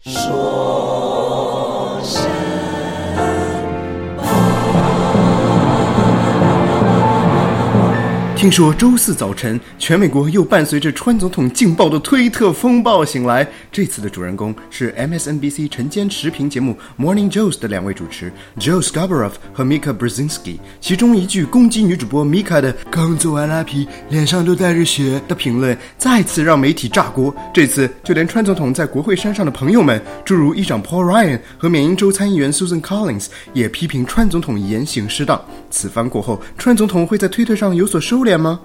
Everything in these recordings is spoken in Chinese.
说听说周四早晨，全美国又伴随着川总统劲爆的推特风暴醒来。这次的主人公是 MSNBC 晨间时评节目 Morning Joe 的两位主持 Joe Scarborough 和 Mika Brzezinski。其中一句攻击女主播 Mika 的“刚做完拉皮，脸上都带着血”的评论，再次让媒体炸锅。这次就连川总统在国会山上的朋友们，诸如议长 Paul Ryan 和缅因州参议员 Susan Collins，也批评川总统言行失当。此番过后，川总统会在推特上有所收敛。点吗？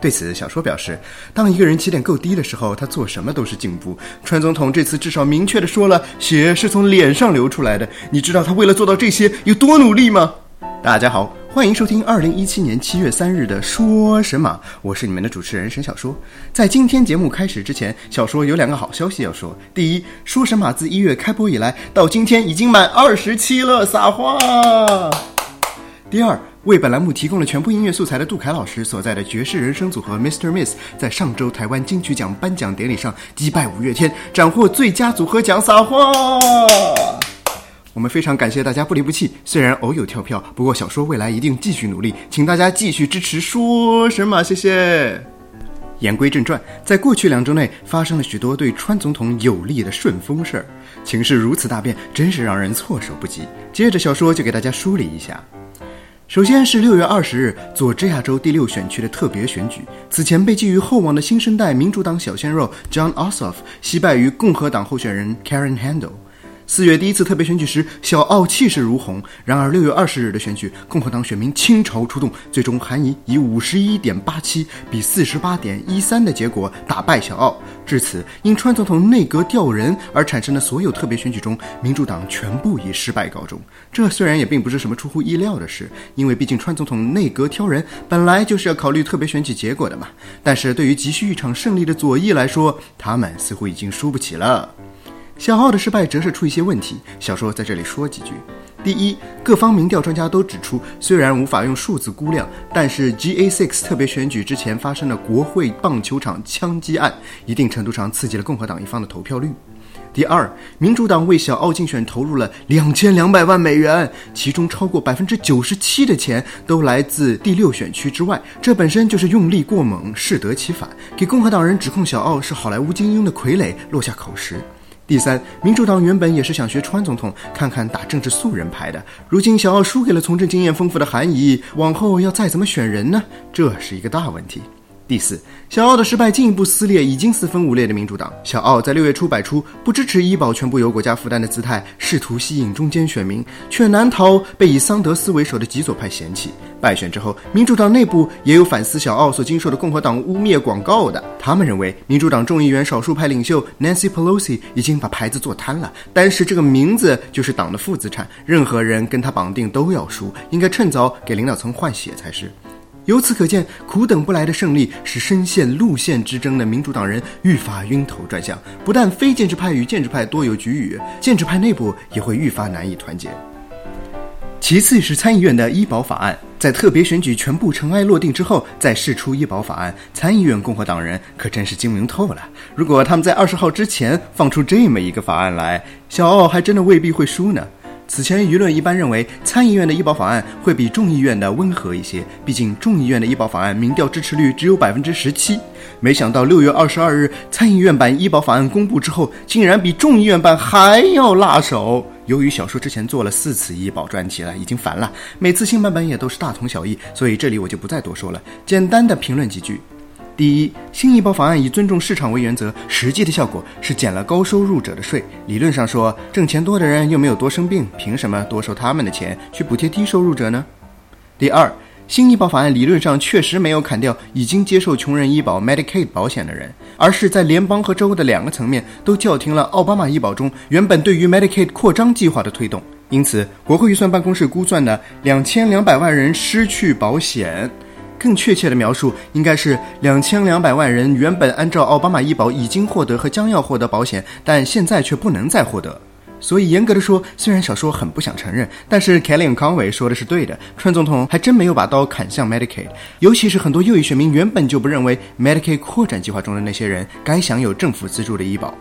对此，小说表示，当一个人起点够低的时候，他做什么都是进步。川总统这次至少明确的说了，血是从脸上流出来的。你知道他为了做到这些有多努力吗？大家好，欢迎收听二零一七年七月三日的说神马，我是你们的主持人沈小说。在今天节目开始之前，小说有两个好消息要说。第一，说神马自一月开播以来到今天已经满二十期了，撒花。第二。为本栏目提供了全部音乐素材的杜凯老师所在的爵士人生组合 Mr. Miss，在上周台湾金曲奖颁奖典礼上击败五月天，斩获最佳组合奖，撒花！我们非常感谢大家不离不弃，虽然偶有跳票，不过小说未来一定继续努力，请大家继续支持。说什么？谢谢。言归正传，在过去两周内发生了许多对川总统有利的顺风事儿，情势如此大变，真是让人措手不及。接着小说就给大家梳理一下。首先是六月二十日，佐治亚州第六选区的特别选举。此前被寄予厚望的新生代民主党小鲜肉 John Ossoff 惜败于共和党候选人 Karen Handel。四月第一次特别选举时，小奥气势如虹。然而六月二十日的选举，共和党选民倾巢出动，最终韩以以五十一点八七比四十八点一三的结果打败小奥。至此，因川总统内阁调人而产生的所有特别选举中，民主党全部以失败告终。这虽然也并不是什么出乎意料的事，因为毕竟川总统内阁挑人本来就是要考虑特别选举结果的嘛。但是对于急需一场胜利的左翼来说，他们似乎已经输不起了。小奥的失败折射出一些问题，小说在这里说几句。第一，各方民调专家都指出，虽然无法用数字估量，但是 GA6 特别选举之前发生的国会棒球场枪击案，一定程度上刺激了共和党一方的投票率。第二，民主党为小奥竞选投入了两千两百万美元，其中超过百分之九十七的钱都来自第六选区之外，这本身就是用力过猛，适得其反，给共和党人指控小奥是好莱坞精英的傀儡落下口实。第三，民主党原本也是想学川总统，看看打政治素人牌的。如今小奥输给了从政经验丰富的韩怡，往后要再怎么选人呢？这是一个大问题。第四，小奥的失败进一步撕裂已经四分五裂的民主党。小奥在六月初摆出不支持医保全部由国家负担的姿态，试图吸引中间选民，却难逃被以桑德斯为首的极左派嫌弃。败选之后，民主党内部也有反思小奥所经受的共和党污蔑广告的。他们认为，民主党众议员少数派领袖 Nancy Pelosi 已经把牌子做瘫了，但是这个名字就是党的负资产，任何人跟他绑定都要输，应该趁早给领导层换血才是。由此可见，苦等不来的胜利使深陷路线之争的民主党人愈发晕头转向。不但非建制派与建制派多有局龉，建制派内部也会愈发难以团结。其次是参议院的医保法案，在特别选举全部尘埃落定之后，再试出医保法案，参议院共和党人可真是精明透了。如果他们在二十号之前放出这么一个法案来，小奥还真的未必会输呢。此前舆论一般认为，参议院的医保法案会比众议院的温和一些，毕竟众议院的医保法案民调支持率只有百分之十七。没想到六月二十二日参议院版医保法案公布之后，竟然比众议院版还要辣手。由于小说之前做了四次医保专题了，已经烦了，每次新版本也都是大同小异，所以这里我就不再多说了，简单的评论几句。第一，新医保法案以尊重市场为原则，实际的效果是减了高收入者的税。理论上说，挣钱多的人又没有多生病，凭什么多收他们的钱去补贴低收入者呢？第二，新医保法案理论上确实没有砍掉已经接受穷人医保 Medicaid 保险的人，而是在联邦和州的两个层面都叫停了奥巴马医保中原本对于 Medicaid 扩张计划的推动。因此，国会预算办公室估算的两千两百万人失去保险。更确切的描述应该是两千两百万人原本按照奥巴马医保已经获得和将要获得保险，但现在却不能再获得。所以严格的说，虽然小说很不想承认，但是 Kelly 和康伟说的是对的。川总统还真没有把刀砍向 Medicaid，尤其是很多右翼选民原本就不认为 Medicaid 扩展计划中的那些人该享有政府资助的医保。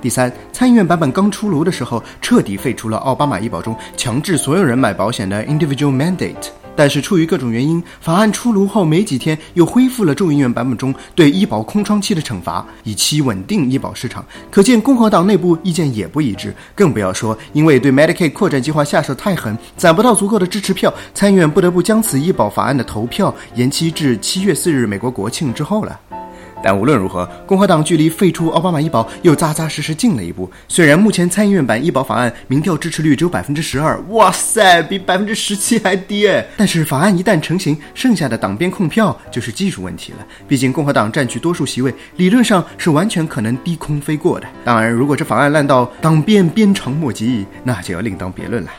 第三，参议院版本刚出炉的时候，彻底废除了奥巴马医保中强制所有人买保险的 individual mandate。但是出于各种原因，法案出炉后没几天，又恢复了众议院版本中对医保空窗期的惩罚，以期稳定医保市场。可见共和党内部意见也不一致，更不要说因为对 Medicaid 扩展计划下手太狠，攒不到足够的支持票，参议院不得不将此医保法案的投票延期至七月四日美国国庆之后了。但无论如何，共和党距离废除奥巴马医保又扎扎实实近了一步。虽然目前参议院版医保法案民调支持率只有百分之十二，哇塞，比百分之十七还低哎！但是法案一旦成型，剩下的党边控票就是技术问题了。毕竟共和党占据多数席位，理论上是完全可能低空飞过的。当然，如果这法案烂到党边鞭长莫及，那就要另当别论了。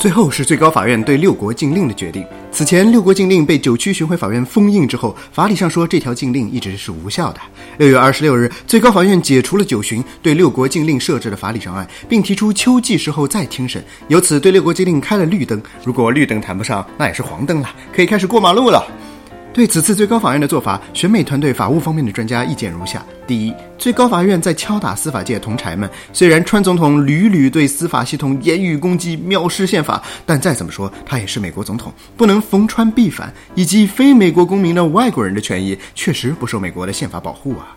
最后是最高法院对六国禁令的决定。此前，六国禁令被九区巡回法院封印之后，法理上说这条禁令一直是无效的。六月二十六日，最高法院解除了九巡对六国禁令设置的法理障碍，并提出秋季时候再听审，由此对六国禁令开了绿灯。如果绿灯谈不上，那也是黄灯了，可以开始过马路了。对此次最高法院的做法，选美团队法务方面的专家意见如下：第一，最高法院在敲打司法界同柴们。虽然川总统屡屡对司法系统言语攻击、藐视宪法，但再怎么说，他也是美国总统，不能逢川必反，以及非美国公民的外国人的权益确实不受美国的宪法保护啊。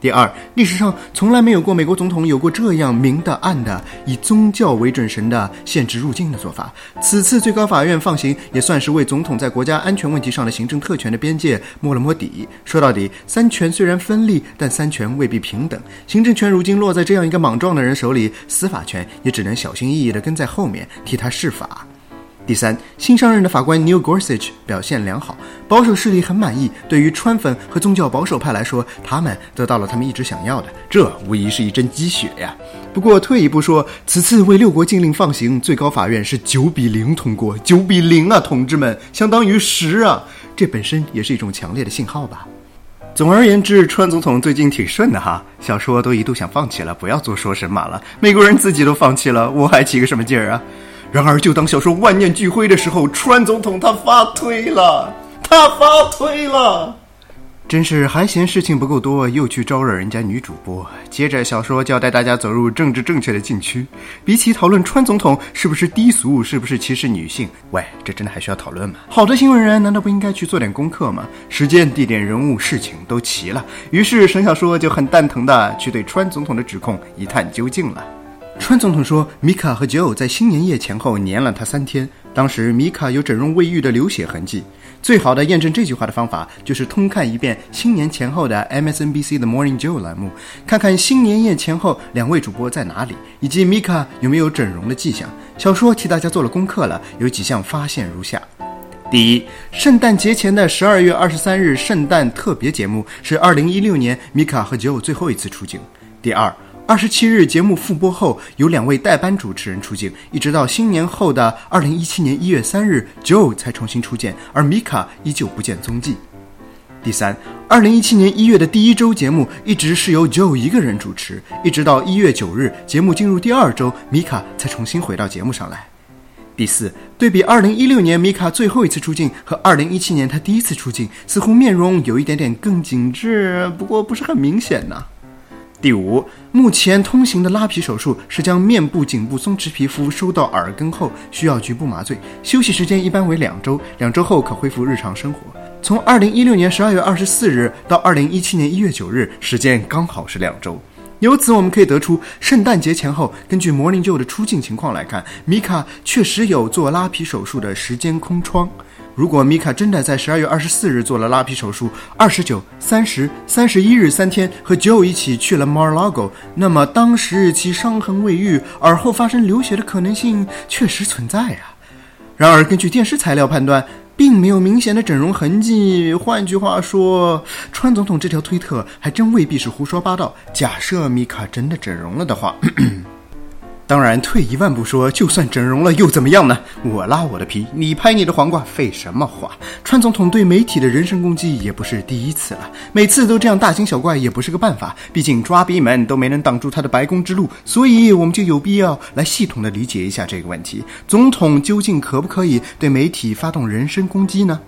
第二，历史上从来没有过美国总统有过这样明的暗的以宗教为准绳的限制入境的做法。此次最高法院放行，也算是为总统在国家安全问题上的行政特权的边界摸了摸底。说到底，三权虽然分立，但三权未必平等。行政权如今落在这样一个莽撞的人手里，司法权也只能小心翼翼地跟在后面替他释法。第三，新上任的法官 Neil Gorsuch 表现良好，保守势力很满意。对于川粉和宗教保守派来说，他们得到了他们一直想要的，这无疑是一针鸡血呀。不过退一步说，此次为六国禁令放行，最高法院是九比零通过，九比零啊，同志们，相当于十啊，这本身也是一种强烈的信号吧。总而言之，川总统最近挺顺的哈，小说都一度想放弃了，不要做说神马了，美国人自己都放弃了，我还起个什么劲儿啊？然而，就当小说万念俱灰的时候，川总统他发推了，他发推了，真是还嫌事情不够多，又去招惹人家女主播。接着，小说就要带大家走入政治正确的禁区。比起讨论川总统是不是低俗，是不是歧视女性，喂，这真的还需要讨论吗？好的新闻人难道不应该去做点功课吗？时间、地点、人物、事情都齐了，于是沈小说就很蛋疼的去对川总统的指控一探究竟了。川总统说，米卡和 Joe 在新年夜前后黏了他三天。当时米卡有整容未愈的流血痕迹。最好的验证这句话的方法，就是通看一遍新年前后的 MSNBC 的 Morning Joe 栏目，看看新年夜前后两位主播在哪里，以及米卡有没有整容的迹象。小说替大家做了功课了，有几项发现如下：第一，圣诞节前的十二月二十三日圣诞特别节目是二零一六年米卡和 Joe 最后一次出镜。第二。二十七日节目复播后，有两位代班主持人出镜，一直到新年后的二零一七年一月三日，Joe 才重新出现，而米卡依旧不见踪迹。第三，二零一七年一月的第一周节目一直是由 Joe 一个人主持，一直到一月九日节目进入第二周，米卡才重新回到节目上来。第四，对比二零一六年米卡最后一次出镜和二零一七年他第一次出镜，似乎面容有一点点更紧致，不过不是很明显呢。第五，目前通行的拉皮手术是将面部、颈部松弛皮肤收到耳根后，需要局部麻醉，休息时间一般为两周，两周后可恢复日常生活。从二零一六年十二月二十四日到二零一七年一月九日，时间刚好是两周。由此我们可以得出，圣诞节前后，根据 Morning Joe 的出镜情况来看，米卡确实有做拉皮手术的时间空窗。如果米卡真的在十二月二十四日做了拉皮手术，二十九、三十、三十一日三天和 Joe 一起去了 Mar-a-Lago，那么当时其伤痕未愈，耳后发生流血的可能性确实存在啊。然而，根据电视材料判断，并没有明显的整容痕迹。换句话说，川总统这条推特还真未必是胡说八道。假设米卡真的整容了的话。当然，退一万步说，就算整容了又怎么样呢？我拉我的皮，你拍你的黄瓜，废什么话？川总统对媒体的人身攻击也不是第一次了，每次都这样大惊小怪也不是个办法。毕竟抓逼们都没能挡住他的白宫之路，所以我们就有必要来系统的理解一下这个问题：总统究竟可不可以对媒体发动人身攻击呢？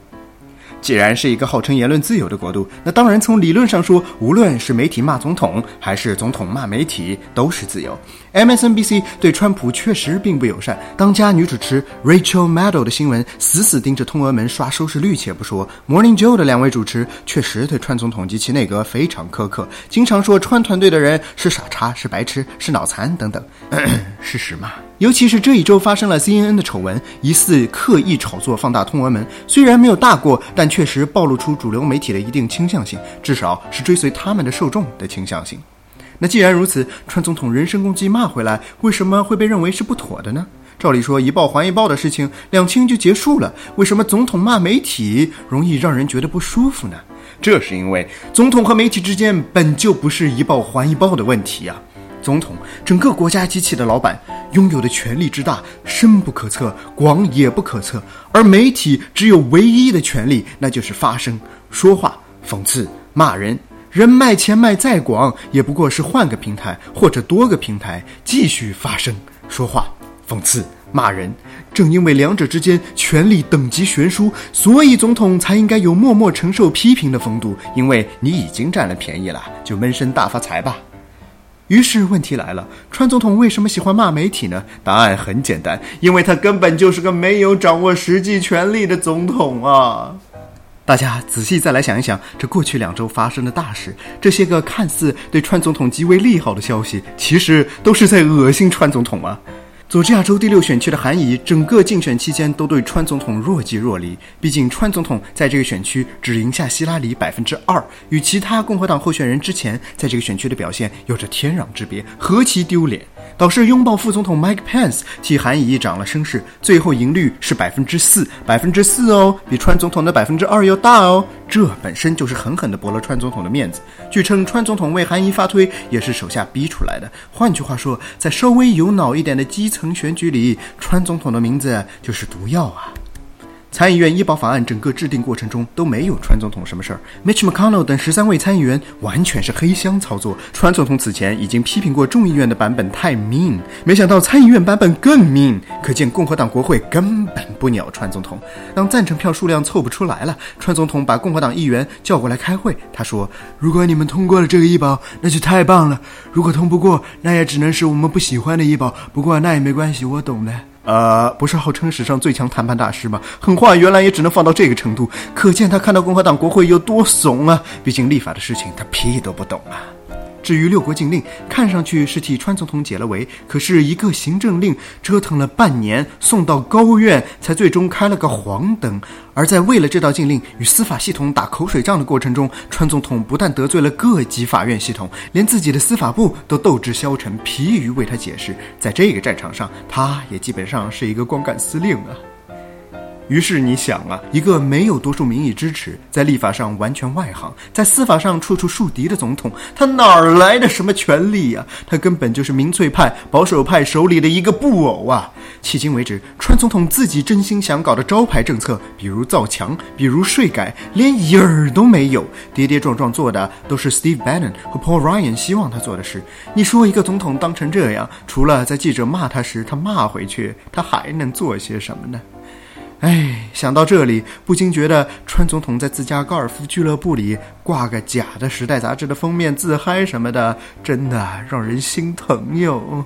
既然是一个号称言论自由的国度，那当然从理论上说，无论是媒体骂总统，还是总统骂媒体，都是自由。MSNBC 对川普确实并不友善，当家女主持 Rachel Maddow 的新闻死死盯着通俄门刷收视率，且不说 Morning Joe 的两位主持确实对川总统及其内阁非常苛刻，经常说川团队的人是傻叉、是白痴、是脑残等等。事实嘛，尤其是这一周发生了 CNN 的丑闻，疑似刻意炒作放大通俄门，虽然没有大过，但确实暴露出主流媒体的一定倾向性，至少是追随他们的受众的倾向性。那既然如此，川总统人身攻击骂回来，为什么会被认为是不妥的呢？照理说一报还一报的事情，两清就结束了，为什么总统骂媒体容易让人觉得不舒服呢？这是因为总统和媒体之间本就不是一报还一报的问题啊。总统，整个国家机器的老板，拥有的权力之大，深不可测，广也不可测；而媒体只有唯一的权利，那就是发声、说话、讽刺、骂人。人脉钱脉再广，也不过是换个平台或者多个平台继续发声、说话、讽刺、骂人。正因为两者之间权力等级悬殊，所以总统才应该有默默承受批评的风度。因为你已经占了便宜了，就闷声大发财吧。于是问题来了，川总统为什么喜欢骂媒体呢？答案很简单，因为他根本就是个没有掌握实际权力的总统啊。大家仔细再来想一想，这过去两周发生的大事，这些个看似对川总统极为利好的消息，其实都是在恶心川总统啊。佐治亚州第六选区的韩乙，整个竞选期间都对川总统若即若离。毕竟川总统在这个选区只赢下希拉里百分之二，与其他共和党候选人之前在这个选区的表现有着天壤之别，何其丢脸！导致拥抱副总统 Mike Pence 替韩乙涨了声势，最后赢率是百分之四，百分之四哦，比川总统的百分之二要大哦。这本身就是狠狠地驳了川总统的面子。据称，川总统为韩仪发推也是手下逼出来的。换句话说，在稍微有脑一点的基层选举里，川总统的名字就是毒药啊。参议院医保法案整个制定过程中都没有川总统什么事儿，Mitch McConnell 等十三位参议员完全是黑箱操作。川总统此前已经批评过众议院的版本太 mean，没想到参议院版本更 mean，可见共和党国会根本不鸟川总统。当赞成票数量凑不出来了，川总统把共和党议员叫过来开会，他说：“如果你们通过了这个医保，那就太棒了；如果通不过，那也只能是我们不喜欢的医保。不过那也没关系，我懂的。”呃，不是号称史上最强谈判大师吗？狠话原来也只能放到这个程度，可见他看到共和党国会有多怂啊！毕竟立法的事情他屁都不懂啊。至于六国禁令，看上去是替川总统解了围，可是一个行政令折腾了半年，送到高院才最终开了个黄灯。而在为了这道禁令与司法系统打口水仗的过程中，川总统不但得罪了各级法院系统，连自己的司法部都斗志消沉，疲于为他解释。在这个战场上，他也基本上是一个光杆司令啊。于是你想啊，一个没有多数民意支持，在立法上完全外行，在司法上处处树敌的总统，他哪儿来的什么权利呀？他根本就是民粹派、保守派手里的一个布偶啊！迄今为止，川总统自己真心想搞的招牌政策，比如造墙，比如税改，连影儿都没有，跌跌撞撞做的都是 Steve Bannon 和 Paul Ryan 希望他做的事。你说一个总统当成这样，除了在记者骂他时他骂回去，他还能做些什么呢？哎，想到这里，不禁觉得川总统在自家高尔夫俱乐部里挂个假的《时代》杂志的封面自嗨什么的，真的让人心疼哟。